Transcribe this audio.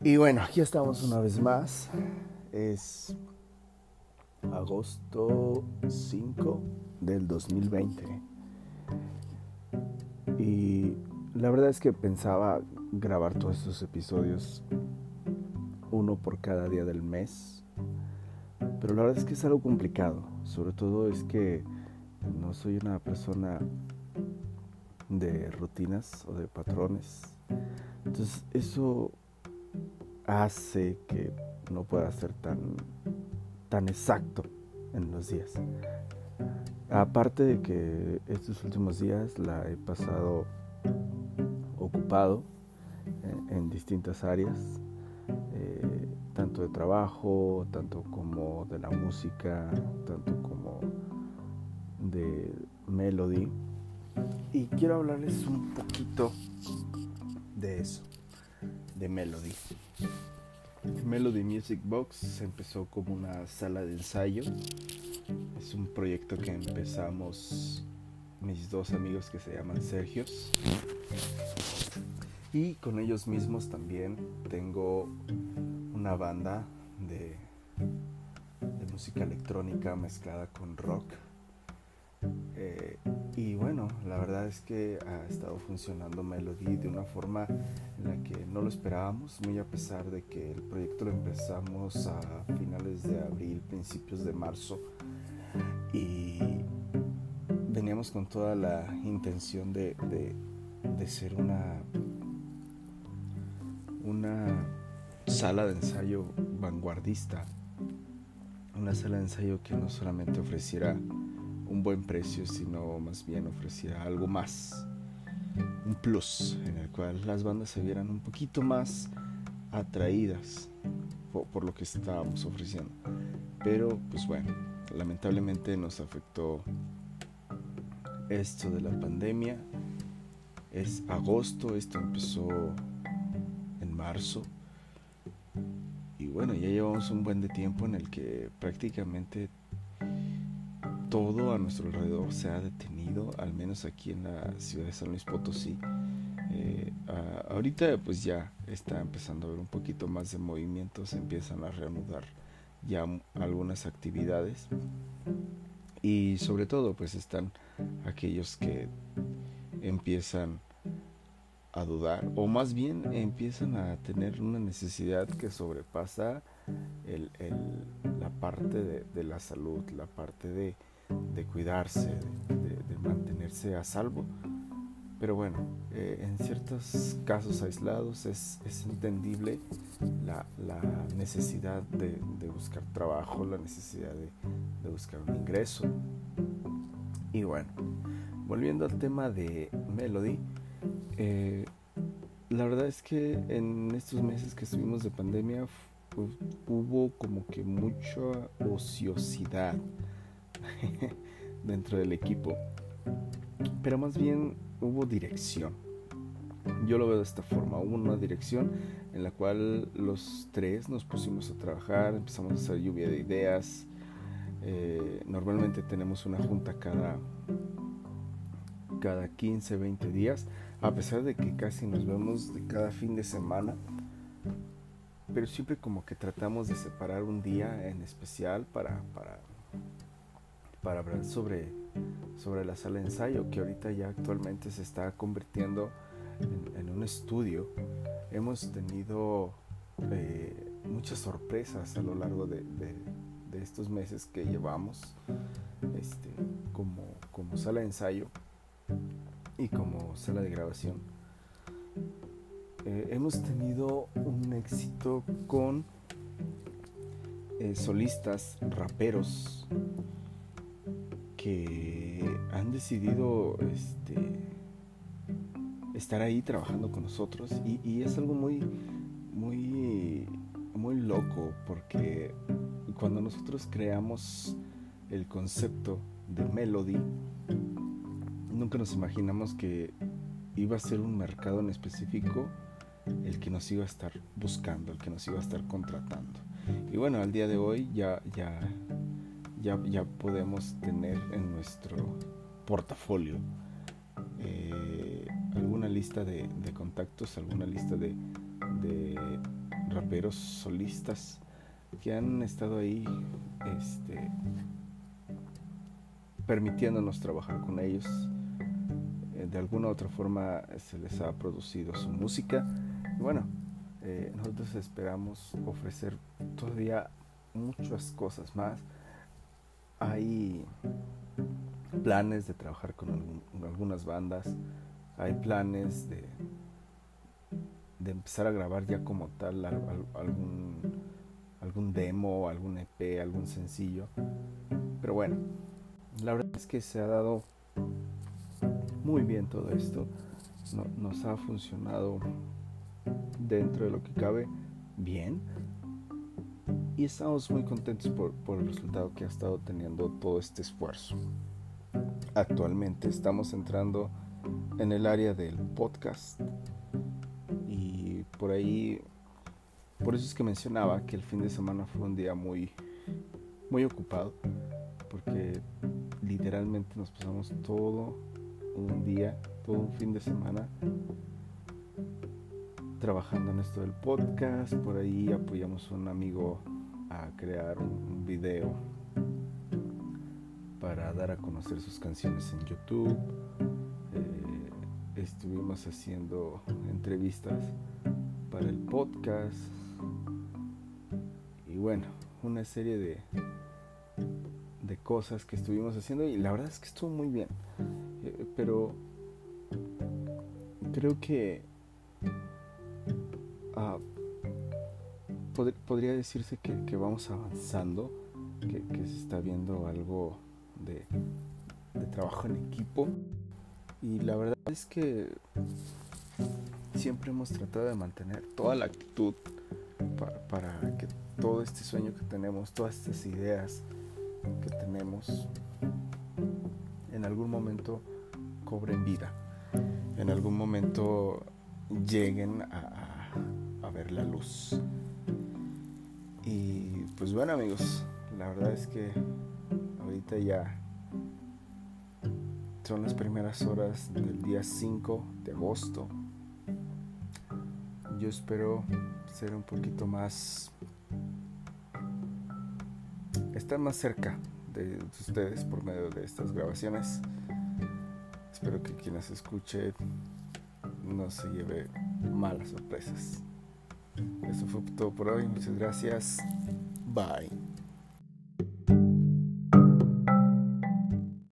Y bueno, aquí estamos una vez más. Es agosto 5 del 2020. Y la verdad es que pensaba grabar todos estos episodios, uno por cada día del mes. Pero la verdad es que es algo complicado. Sobre todo es que no soy una persona de rutinas o de patrones. Entonces eso hace que no pueda ser tan, tan exacto en los días. Aparte de que estos últimos días la he pasado ocupado en, distintas áreas, eh, tanto de trabajo, tanto como de la música, tanto como de melody. Y quiero hablarles un poquito de eso de Melody. Melody Music Box empezó como una sala de ensayo. Es un proyecto que empezamos mis dos amigos que se llaman Sergios. Y con ellos mismos también tengo una banda de, música electrónica mezclada con rock. Eh, y bueno, la verdad es que ha estado funcionando Melody de una forma en la que no lo esperábamos, muy a pesar de que el proyecto lo empezamos a finales de abril, principios de marzo, y veníamos con toda la intención de, de, ser una, una sala de ensayo vanguardista, una sala de ensayo que no solamente ofreciera un buen precio, sino más bien ofrecía algo más, un plus en el cual las bandas se vieran un poquito más atraídas por, lo que estábamos ofreciendo. Pero pues bueno, lamentablemente nos afectó esto de la pandemia. Es agosto, esto empezó en marzo. Y bueno, ya llevamos un buen de tiempo en el que prácticamente todo a nuestro alrededor se ha detenido, al menos aquí en la ciudad de San Luis Potosí. Eh, ahorita pues ya está empezando a haber un poquito más de movimiento, se empiezan a reanudar ya algunas actividades y sobre todo pues están aquellos que empiezan a dudar o más bien empiezan a tener una necesidad que sobrepasa la parte de la salud, la parte de de cuidarse, de, mantenerse a salvo. Pero bueno, eh, en ciertos casos aislados es, entendible la, necesidad de, buscar trabajo, la necesidad de, buscar un ingreso. Y bueno, volviendo al tema de Melody, eh, la verdad es que en estos meses que estuvimos de pandemia hubo como que mucha ociosidad dentro del equipo. Pero más bien hubo dirección. Yo lo veo de esta forma. Hubo una dirección en la cual los tres nos pusimos a trabajar, empezamos a hacer lluvia de ideas. Eh, normalmente tenemos una junta cada, cada 15, 20 días, a pesar de que casi nos vemos de cada fin de semana. Pero siempre como que tratamos de separar un día en especial para, para para hablar sobre, sobre la sala de ensayo, que ahorita ya actualmente se está convirtiendo en, un estudio. Hemos tenido eh, muchas sorpresas a lo largo de, estos meses que llevamos este, como, como sala de ensayo y como sala de grabación. Eh, hemos tenido un éxito con eh, solistas, raperos, que han decidido este, estar ahí trabajando con nosotros y, es algo muy, muy, muy loco porque cuando nosotros creamos el concepto de Melody, nunca nos imaginamos que iba a ser un mercado en específico el que nos iba a estar buscando, el que nos iba a estar contratando. Y bueno, al día de hoy ya, ya ya, ya podemos tener en nuestro portafolio eh, alguna lista de, contactos, alguna lista de, raperos solistas que han estado ahí este, permitiéndonos trabajar con ellos. Eh, de alguna u otra forma se les ha producido su música. Y bueno, eh, nosotros esperamos ofrecer todavía muchas cosas más. Hay planes de trabajar con, algunas bandas, hay planes de, de empezar a grabar ya como tal algún, algún demo, algún EP, algún sencillo. Pero bueno, la verdad es que se ha dado muy bien todo esto. nos ha funcionado dentro de lo que cabe bien. Y estamos muy contentos por, por el resultado que ha estado teniendo todo este esfuerzo. Actualmente estamos entrando en el área del podcast y por ahí, por eso es que mencionaba que el fin de semana fue un día muy, muy ocupado porque literalmente nos pasamos todo un día, todo un fin de semana trabajando en esto del podcast. Por ahí apoyamos a un amigo a crear un video para dar a conocer sus canciones en YouTube. Eh, estuvimos haciendo entrevistas para el podcast. Y bueno, una serie de, de cosas que estuvimos haciendo y la verdad es que estuvo muy bien. Eh, pero creo que podría decirse que, vamos avanzando, que, se está viendo algo de, trabajo en equipo. Y la verdad es que siempre hemos tratado de mantener toda la actitud para que todo este sueño que tenemos, todas estas ideas, que tenemos en algún momento cobren vida, en algún momento lleguen a ver la luz. Y pues bueno amigos, la verdad es que ahorita ya son las primeras horas del día 5 de agosto. Yo espero ser un poquito más estar más cerca de ustedes por medio de estas grabaciones. Espero que quien las escuche no se lleve malas sorpresas. Eso fue todo por hoy. Muchas gracias. Bye.